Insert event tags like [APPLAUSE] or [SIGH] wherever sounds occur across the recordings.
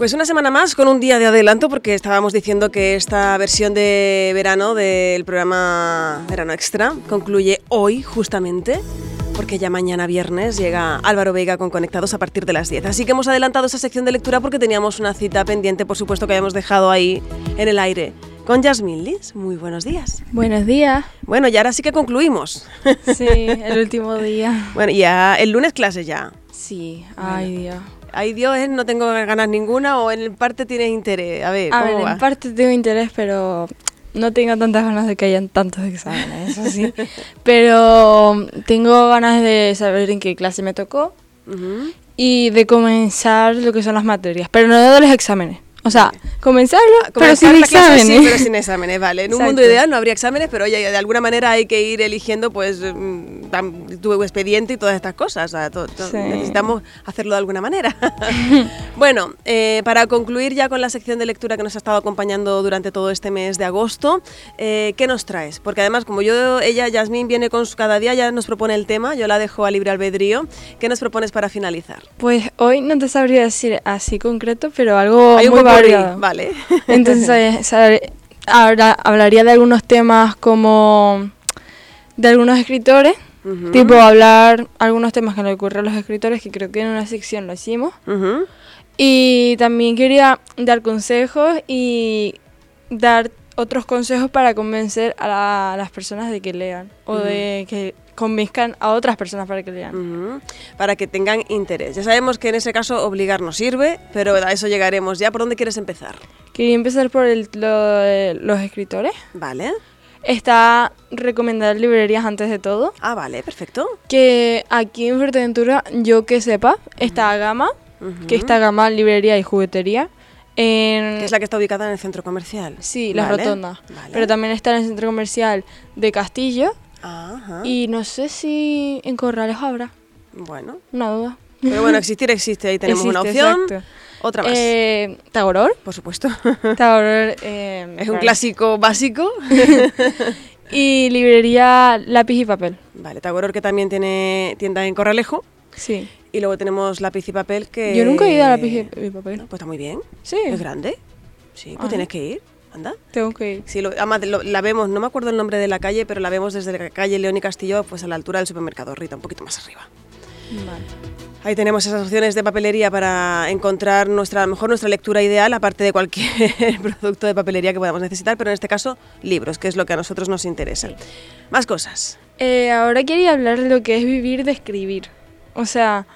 Pues una semana más con un día de adelanto porque estábamos diciendo que esta versión de verano del programa Verano Extra concluye hoy justamente porque ya mañana viernes llega Álvaro Veiga con Conectados a partir de las 10. Así que hemos adelantado esa sección de lectura porque teníamos una cita pendiente, por supuesto, que habíamos dejado ahí en el aire. Con Jasmine Liz, muy buenos días. Buenos días. Bueno, y ahora sí que concluimos. Sí, el último día. [LAUGHS] Bueno, ya el lunes clase ya. Sí, ay Dios. Ay Dios, no tengo ganas ninguna o en parte tienes interés. A ver, A ¿cómo ver, va? en parte tengo interés, pero no tengo tantas ganas de que hayan tantos exámenes, eso sí. [LAUGHS] pero tengo ganas de saber en qué clase me tocó Ujú. y de comenzar lo que son las materias, pero no de los exámenes. O sea, comenzarlo, pero sin clase, exámenes. sí, pero sin exámenes, vale. En un mundo Exacto. ideal no habría exámenes, pero oye, de alguna manera hay que ir eligiendo pues mm, tu expediente y todas estas cosas. o sea, Sí. Necesitamos hacerlo de alguna manera. [LAUGHS] [LAUGHS] bueno, eh, para concluir ya con la sección de lectura que nos ha estado acompañando durante todo este mes de agosto, eh, ¿qué nos traes? Porque además, como yo, ella, Yasmín, viene con su cada día, ya nos propone el tema, yo la dejo a libre albedrío. ¿Qué nos propones para finalizar? Pues hoy no te sabría decir así concreto, pero algo Hay muy Vale. [LAUGHS] Entonces, ahora hablaría de algunos temas como de algunos escritores, tipo hablar algunos temas que le ocurren a los escritores, que creo que en una sección lo hicimos. Y también quería dar consejos y dar otros consejos para convencer a, la- a las personas de que lean o de que convenzcan a otras personas para que lean. Ujú, Para que tengan interés. Ya sabemos que en ese caso obligar no sirve, pero a eso llegaremos ya. ¿Por dónde quieres empezar? Quería empezar por el- lo los escritores. Vale. Está recomendar librerías antes de todo. Ah, vale, perfecto. Que aquí en Fuerteventura, yo que sepa, está Gama, Ujú. que está Gama Librería y Juguetería. En, Que es la que está ubicada en el centro comercial. Sí, Vale, Rotondas. vale. Pero también está en el centro comercial de Castillo. Ajá. Y no sé si en Corrales habrá. Bueno. Una duda. Pero bueno, [LAUGHS] existir existe. Ahí tenemos una opción. exacto. Otra más. Eh, Tagoror. Por supuesto. [LAUGHS] Tagoror. eh, es un clásico básico. [LAUGHS] Y librería Lápiz y Papel. vale, Tagoror que también tiene tienda en Corralejo. Sí. Y luego tenemos lápiz y papel que... Yo nunca he ido a Lápiz y Papel. Pues está muy bien. Sí. Es grande. Sí, pues Ah. tienes que ir. Anda. Tengo que ir. Sí, lo- además lo- la vemos, no me acuerdo el nombre de la calle, pero la vemos desde la calle León y Castillo, pues a la altura del supermercado Rita, un poquito más arriba. Vale. Ahí tenemos esas opciones de papelería para encontrar nuestra, a lo mejor nuestra lectura ideal, aparte de cualquier [LAUGHS] producto de papelería que podamos necesitar, pero en este caso libros, que es lo que a nosotros nos interesa. Más cosas. Eh, ahora quería hablar de lo que es vivir de escribir. O sea,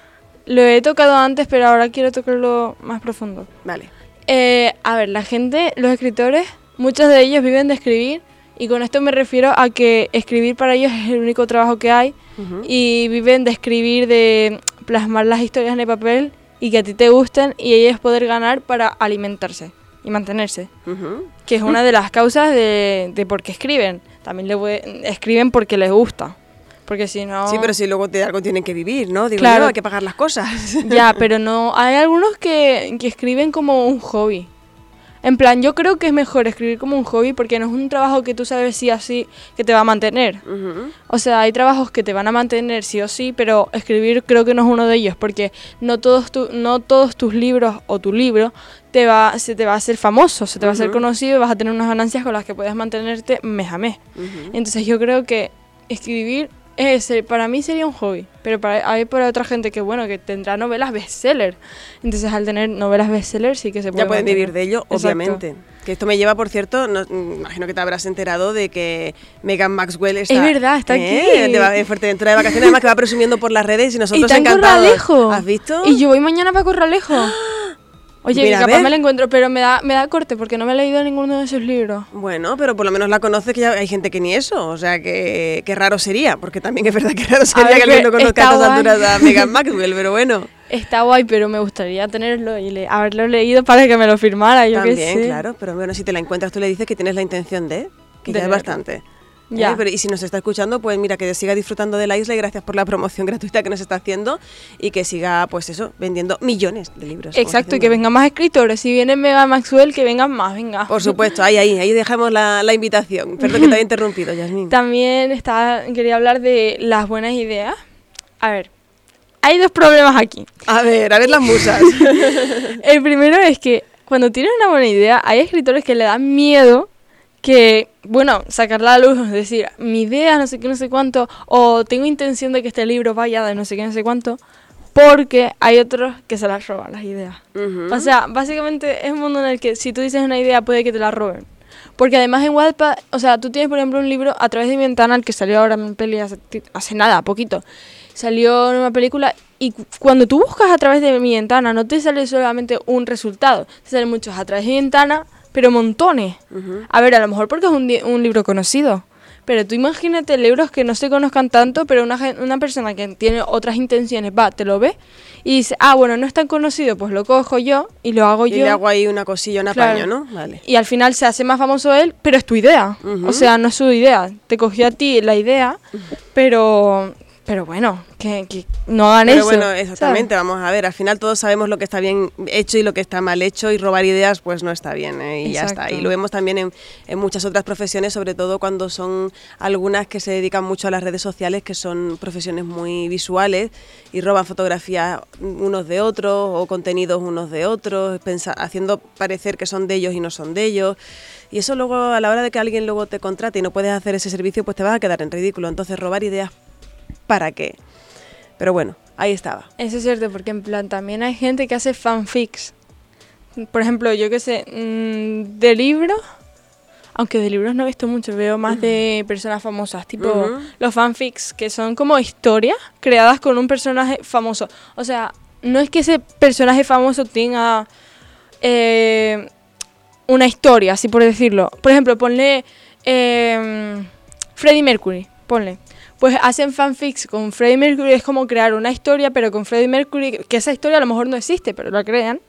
lo he tocado antes, pero ahora quiero tocarlo más profundo. Vale. Eh, a ver, la gente, los escritores, muchos de ellos viven de escribir. Y con esto me refiero a que escribir para ellos es el único trabajo que hay. Ujú. Y viven de escribir, de plasmar las historias en el papel y que a ti te gusten y ellos poder ganar para alimentarse y mantenerse. Ujú. Que es una de las causas de, de por qué escriben. También le escriben porque les gusta. Porque si no... Sí, pero si luego de algo tienen que vivir, ¿no? Digo, Claro. hay que pagar las cosas. [LAUGHS] Ya, pero no. Hay algunos que, que escriben como un hobby. En plan, yo creo que es mejor escribir como un hobby porque no es un trabajo que tú sabes sí o sí que te va a mantener. O sea, hay trabajos que te van a mantener sí o sí, pero escribir creo que no es uno de ellos porque no todos, tu- no todos tus libros o tu libro te va, se te va a hacer famoso, se te va a hacer conocido y vas a tener unas ganancias con las que puedes mantenerte mes a mes. Entonces yo creo que escribir es, eh, para mí sería un hobby, pero para, hay para otra gente que bueno, que tendrá novelas bestseller. Entonces al tener novelas bestseller sí que se puede Ya pueden vivir de ello, Exacto. obviamente. Que esto me lleva, por cierto, no- mm, imagino que te habrás enterado de que Megan Maxwell está. Es verdad, está ¿eh? aquí. de en Fuerteventura de vacaciones, además que va presumiendo por las redes y Y nosotros en encantados. Corralejo. ¿Has visto? Y yo voy mañana para Corralejo. Oye, Mira, que capaz me la encuentro, pero me da, me da corte porque no me he leído ninguno de sus libros. Bueno, pero por lo menos la conoces, que ya hay gente que ni eso. O sea, que, que raro sería, porque también es verdad que raro [LAUGHS] sería ver, que alguien no conozca a estas alturas a [LAUGHS] Megan Maxwell, pero bueno. Está guay, pero me gustaría tenerlo y le- haberlo leído para que me lo firmara, yo También, sé. claro, pero bueno, si te la encuentras, tú le dices que tienes la intención de, que De ya es bastante. Ya. ¿eh? Pero, y si nos está escuchando, pues mira, que siga disfrutando de la isla y gracias por la promoción [LAUGHS] gratuita que nos está haciendo y que siga, pues eso, vendiendo millones de libros. Exacto, y que vengan más escritores. Si viene Mega Maxwell, que vengan más, venga. Por supuesto, ahí, ahí, ahí dejamos la, la invitación. Perdón que te había [LAUGHS] interrumpido, Yasmín. También está, quería hablar de las buenas ideas. A ver, hay dos problemas aquí. A ver, a ver las musas. [LAUGHS] El primero es que cuando tienes una buena idea, hay escritores que le dan miedo que, bueno, sacarla a la luz, es [LAUGHS] decir, mi idea, no sé qué, no sé cuánto, o tengo intención de que este libro vaya de no sé qué, no sé cuánto, porque hay otros que se las roban las ideas. O sea, básicamente es un mundo en el que si tú dices una idea puede que te la roben. Porque además en Wattpad, o sea, tú tienes por ejemplo un libro a través de mi ventana, el que salió ahora en peli hace, hace nada, poquito. Salió en una película y cu- cuando tú buscas a través de mi ventana no te sale solamente un resultado, te salen muchos a través de mi ventana, pero montones. A ver, a lo mejor porque es un, un libro conocido. Pero tú imagínate libros que no se conozcan tanto, pero una, una persona que tiene otras intenciones va, te lo ve y dice, ah, bueno, no es tan conocido, pues lo cojo yo y lo hago Y yo. le hago ahí una cosilla, un Claro. apaño, ¿no? Vale. Y al final se hace más famoso él, pero es tu idea. O sea, no es su idea. Te cogió a ti la idea, pero pero bueno, que, que no hagan Pero eso. bueno, ¿sabes? exactamente, vamos a ver, al final todos sabemos lo que está bien hecho y lo que está mal hecho y robar ideas pues no está bien ¿eh? y ya está. Y lo vemos también en, en muchas otras profesiones, sobre todo cuando son algunas que se dedican mucho a las redes sociales, que son profesiones muy visuales y roban fotografías unos de otros o contenidos unos de otros, haciendo parecer que son de ellos y no son de ellos. Y eso luego a la hora de que alguien luego te contrate y no puedes hacer ese servicio, pues te vas a quedar en ridículo. Entonces robar ideas, ¿para qué? Pero bueno, ahí estaba. Eso es cierto, porque en plan también hay gente que hace fanfics. Por ejemplo, yo qué sé, mm, de libros, aunque de libros no he visto mucho, veo más de personas famosas, tipo los fanfics, que son como historias creadas con un personaje famoso. O sea, no es que ese personaje famoso tenga eh, una historia, así por decirlo. Por ejemplo, ponle eh, Freddie Mercury, ponle. Pues hacen fanfics con Freddie Mercury, es como crear una historia, pero con Freddie Mercury, que esa historia a lo mejor no existe, pero la crean.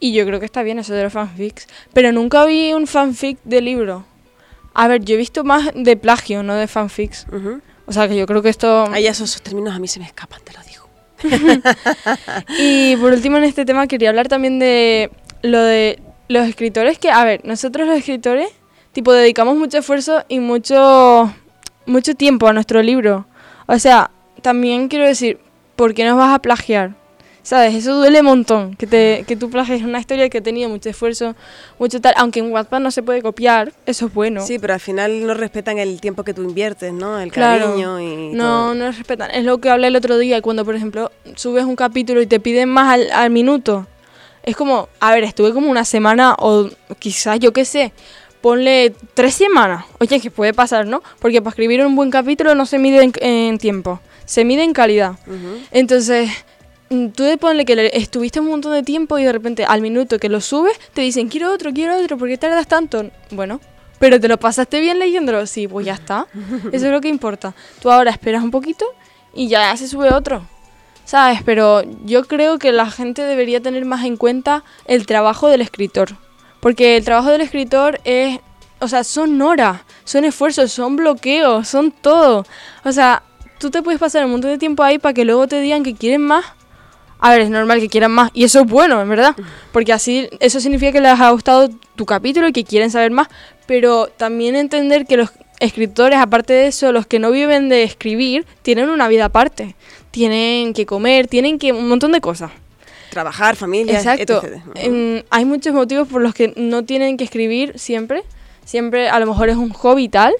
Y yo creo que está bien eso de los fanfics. Pero nunca vi un fanfic de libro. A ver, yo he visto más de plagio, no de fanfics. O sea que yo creo que esto... Ahí esos, esos términos a mí se me escapan, te lo digo. [LAUGHS] Y por último en este tema quería hablar también de lo de los escritores que, a ver, nosotros los escritores, tipo, dedicamos mucho esfuerzo y mucho, mucho tiempo a nuestro libro. O sea, también quiero decir, ¿por qué nos vas a plagiar? ¿Sabes? Eso duele un montón, que, te, que tú plagies una historia que ha tenido mucho esfuerzo, mucho tal, aunque en Wattpad no se puede copiar, eso es bueno. Sí, pero al final no respetan el tiempo que tú inviertes, ¿no? El Claro. cariño y No, todo. no respetan. Es lo que hablé el otro día, cuando, por ejemplo, subes un capítulo y te piden más al, al minuto. Es como, a ver, estuve como una semana o quizás, yo qué sé, ponle tres semanas. Oye, que puede pasar, ¿no? Porque para escribir un buen capítulo no se mide en, en tiempo, se mide en calidad. Entonces, mm, tú de ponle que le- estuviste un montón de tiempo y de repente al minuto que lo subes te dicen, quiero otro, quiero otro, ¿por qué tardas tanto? Bueno, pero te lo pasaste bien leyéndolo, sí, pues ya está. [LAUGHS] Eso es lo que importa. Tú ahora esperas un poquito y ya se sube otro. ¿Sabes? Pero yo creo que la gente debería tener más en cuenta el trabajo del escritor. Porque el trabajo del escritor es, o sea, son horas, son esfuerzos, son bloqueos, son todo. O sea, tú te puedes pasar un montón de tiempo ahí para que luego te digan que quieren más. A ver, es normal que quieran más. Y eso es bueno, en verdad. Porque así, eso significa que les ha gustado tu capítulo y que quieren saber más. Pero también entender que los escritores, aparte de eso, los que no viven de escribir, tienen una vida aparte. Tienen que comer, tienen que un montón de cosas. Trabajar, familia, Exacto. etc. Em, hay muchos motivos por los que no tienen que escribir siempre. Siempre a lo mejor es un hobby tal.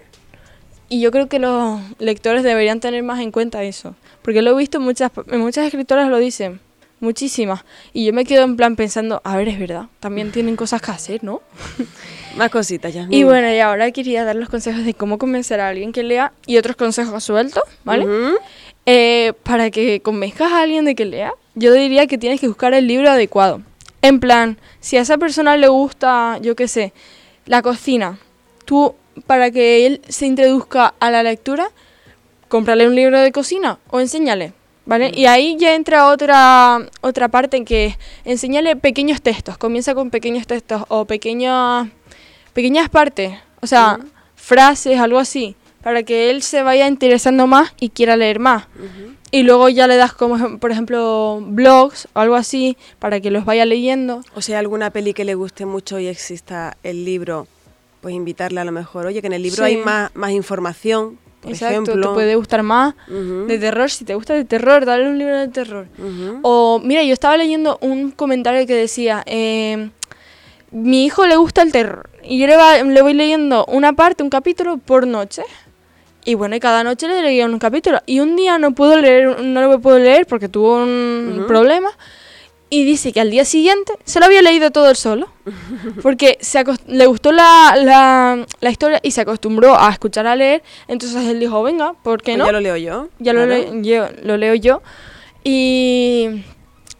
Y yo creo que los lectores deberían tener más en cuenta eso. Porque lo he visto, muchas, muchas escritoras lo dicen. Muchísimas. Y yo me quedo en plan pensando, a ver, es verdad. También tienen cosas que hacer, ¿no? [LAUGHS] Más cositas, ya. Y bueno, y ahora quería dar los consejos de cómo convencer a alguien que lea y otros consejos sueltos, ¿vale? Eh, para que convenzcas a alguien de que lea, yo diría que tienes que buscar el libro adecuado. En plan, si a esa persona le gusta, yo qué sé, la cocina, tú, para que él se introduzca a la lectura, cómprale un libro de cocina o enséñale, ¿vale? Y ahí ya entra otra, otra parte en que enséñale pequeños textos, comienza con pequeños textos o pequeñas, pequeñas partes, o sea, frases, algo así, para que él se vaya interesando más y quiera leer más. Y luego ya le das como, por ejemplo, blogs o algo así para que los vaya leyendo. O sea, alguna peli que le guste mucho y exista el libro, pues invitarle a lo mejor. Oye, que en el libro Sí. hay más, más información por Exacto, ejemplo. te puede gustar más. De terror, si te gusta de terror, dale un libro de terror. O, mira, yo estaba leyendo un comentario que decía, eh, mi hijo le gusta el terror. Y yo le, va- le voy leyendo una parte, un capítulo por noche. Y bueno, y cada noche le leía un capítulo. Y un día no pudo leer, no lo puedo leer porque tuvo un problema. Y dice que al día siguiente se lo había leído todo él solo. [LAUGHS] Porque se le gustó la, la, la historia y se acostumbró a escuchar a leer. Entonces él dijo, venga, ¿por qué Pues no? Ya lo leo yo. Ya lo, claro. le- yo, lo leo yo. Y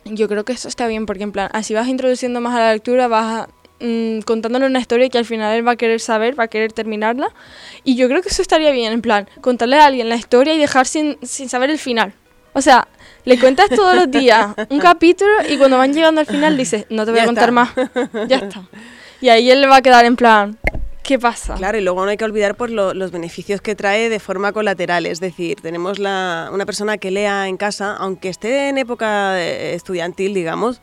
yo creo que eso está bien, porque en plan, así vas introduciendo más a la lectura, vas mm, contándole una historia que al final él va a querer saber, va a querer terminarla. Y yo creo que eso estaría bien, en plan, contarle a alguien la historia y dejar sin, sin saber el final. O sea, le cuentas todos los días [LAUGHS] un capítulo y cuando van llegando al final dices, no te voy Ya a contar está. más. [LAUGHS] Ya está. Y ahí él le va a quedar en plan, ¿qué pasa? Claro, y luego no hay que olvidar pues, lo- los beneficios que trae de forma colateral. Es decir, tenemos la, una persona que lea en casa, aunque esté en época eh, estudiantil, digamos,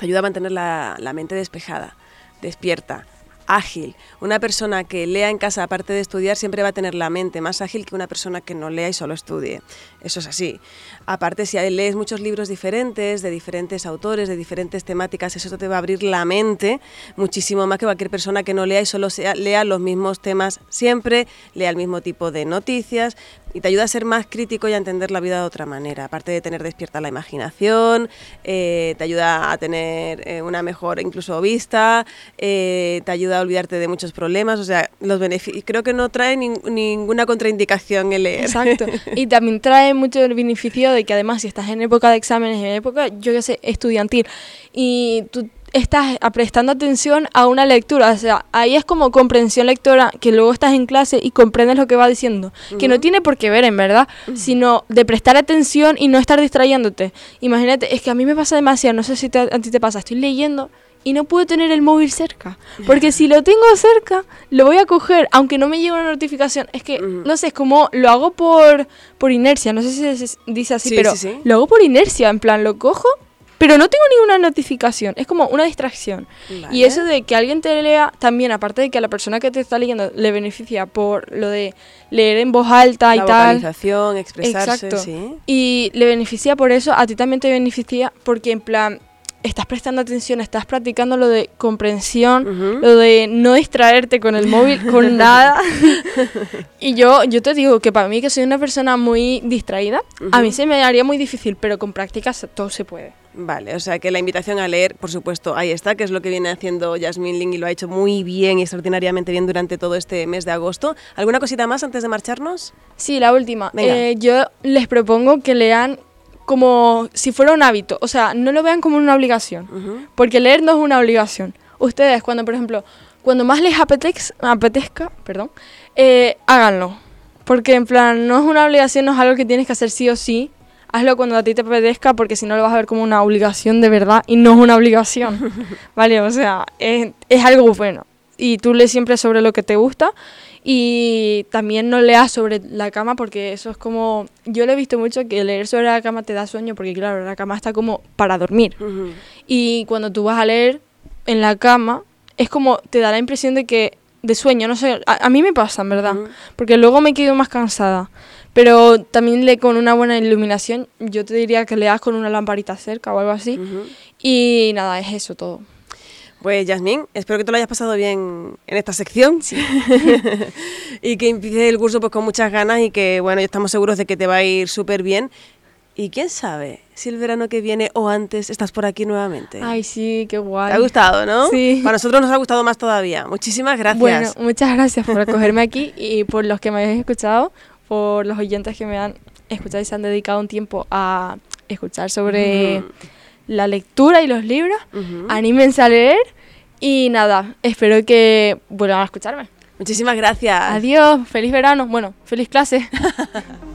ayuda a mantener la, la mente despejada, despierta, ágil. Una persona que lea en casa, aparte de estudiar, siempre va a tener la mente más ágil que una persona que no lea y solo estudie. Eso es así. Aparte, si lees muchos libros diferentes, de diferentes autores, de diferentes temáticas, eso te va a abrir la mente muchísimo más que cualquier persona que no lea y solo sea- lea los mismos temas siempre, lea el mismo tipo de noticias y te ayuda a ser más crítico y a entender la vida de otra manera. Aparte de tener despierta la imaginación, eh, te ayuda a tener eh, una mejor incluso vista, eh, te ayuda a olvidarte de muchos problemas, o sea, los beneficios, creo que no trae nin- ninguna contraindicación el leer. Exacto. [LAUGHS] Y también trae mucho el beneficio de que además si estás en época de exámenes, en época, yo qué sé, estudiantil, y tú estás prestando atención a una lectura, o sea, ahí es como comprensión lectora, que luego estás en clase y comprendes lo que va diciendo, que no tiene por qué ver en verdad, sino de prestar atención y no estar distrayéndote. Imagínate, es que a mí me pasa demasiado, no sé si te- a ti te pasa, estoy leyendo y no puedo tener el móvil cerca. Porque si lo tengo cerca, lo voy a coger, aunque no me llegue una notificación. Es que, no sé, es como lo hago por, por inercia. No sé si se se dice así, Sí, pero sí, sí. lo hago por inercia. En plan, lo cojo, pero no tengo ninguna notificación. Es como una distracción. Y eso de que alguien te lea, también, aparte de que a la persona que te está leyendo le beneficia por lo de leer en voz alta y la tal. vocalización, expresarse, Exacto. sí. Y le beneficia por eso, a ti también te beneficia porque en plan estás prestando atención, estás practicando lo de comprensión, lo de no distraerte con el móvil, con [LAUGHS] nada. [LAUGHS] y yo, yo te digo que para mí que soy una persona muy distraída, a mí se me haría muy difícil, pero con práctica se- todo se puede. Vale, o sea que la invitación a leer, por supuesto, ahí está, que es lo que viene haciendo Jasmine Ling y lo ha hecho muy bien y extraordinariamente bien durante todo este mes de agosto. ¿Alguna cosita más antes de marcharnos? Sí, la última. Eh, yo les propongo que lean como si fuera un hábito, o sea, no lo vean como una obligación. Ujú. Porque leer no es una obligación. Ustedes, cuando, por ejemplo, cuando más les apetez- apetezca, perdón, eh, háganlo. Porque en plan, no es una obligación, no es algo que tienes que hacer sí o sí. Hazlo cuando a ti te apetezca, porque si no lo vas a ver como una obligación de verdad y no es una obligación. [LAUGHS] ¿Vale? O sea, es, es algo bueno. Y tú lees siempre sobre lo que te gusta y también no leas sobre la cama porque eso es como... Yo lo he visto mucho que leer sobre la cama te da sueño porque claro, la cama está como para dormir. Y cuando tú vas a leer en la cama, es como te da la impresión de que de sueño, no sé, a, a mí me pasa, en verdad, porque luego me quedo más cansada. Pero también lee con una buena iluminación, yo te diría que leas con una lamparita cerca o algo así. Y nada, es eso todo. Pues Yasmín, espero que te lo hayas pasado bien en esta sección [LAUGHS] y que empieces el curso pues con muchas ganas y que bueno, estamos seguros de que te va a ir súper bien. Y quién sabe si el verano que viene o antes estás por aquí nuevamente. Ay, sí, qué guay. ¿Te ha gustado, no? Sí. Para nosotros nos ha gustado más todavía. Muchísimas gracias. Bueno, muchas gracias por acogerme aquí [LAUGHS] y por los que me habéis escuchado, por los oyentes que me han escuchado y se han dedicado un tiempo a escuchar sobre Ujú. La lectura y los libros. Ujú. Anímense a leer y nada, espero que vuelvan a escucharme. Muchísimas gracias. Adiós, feliz verano, bueno, feliz clase. [LAUGHS]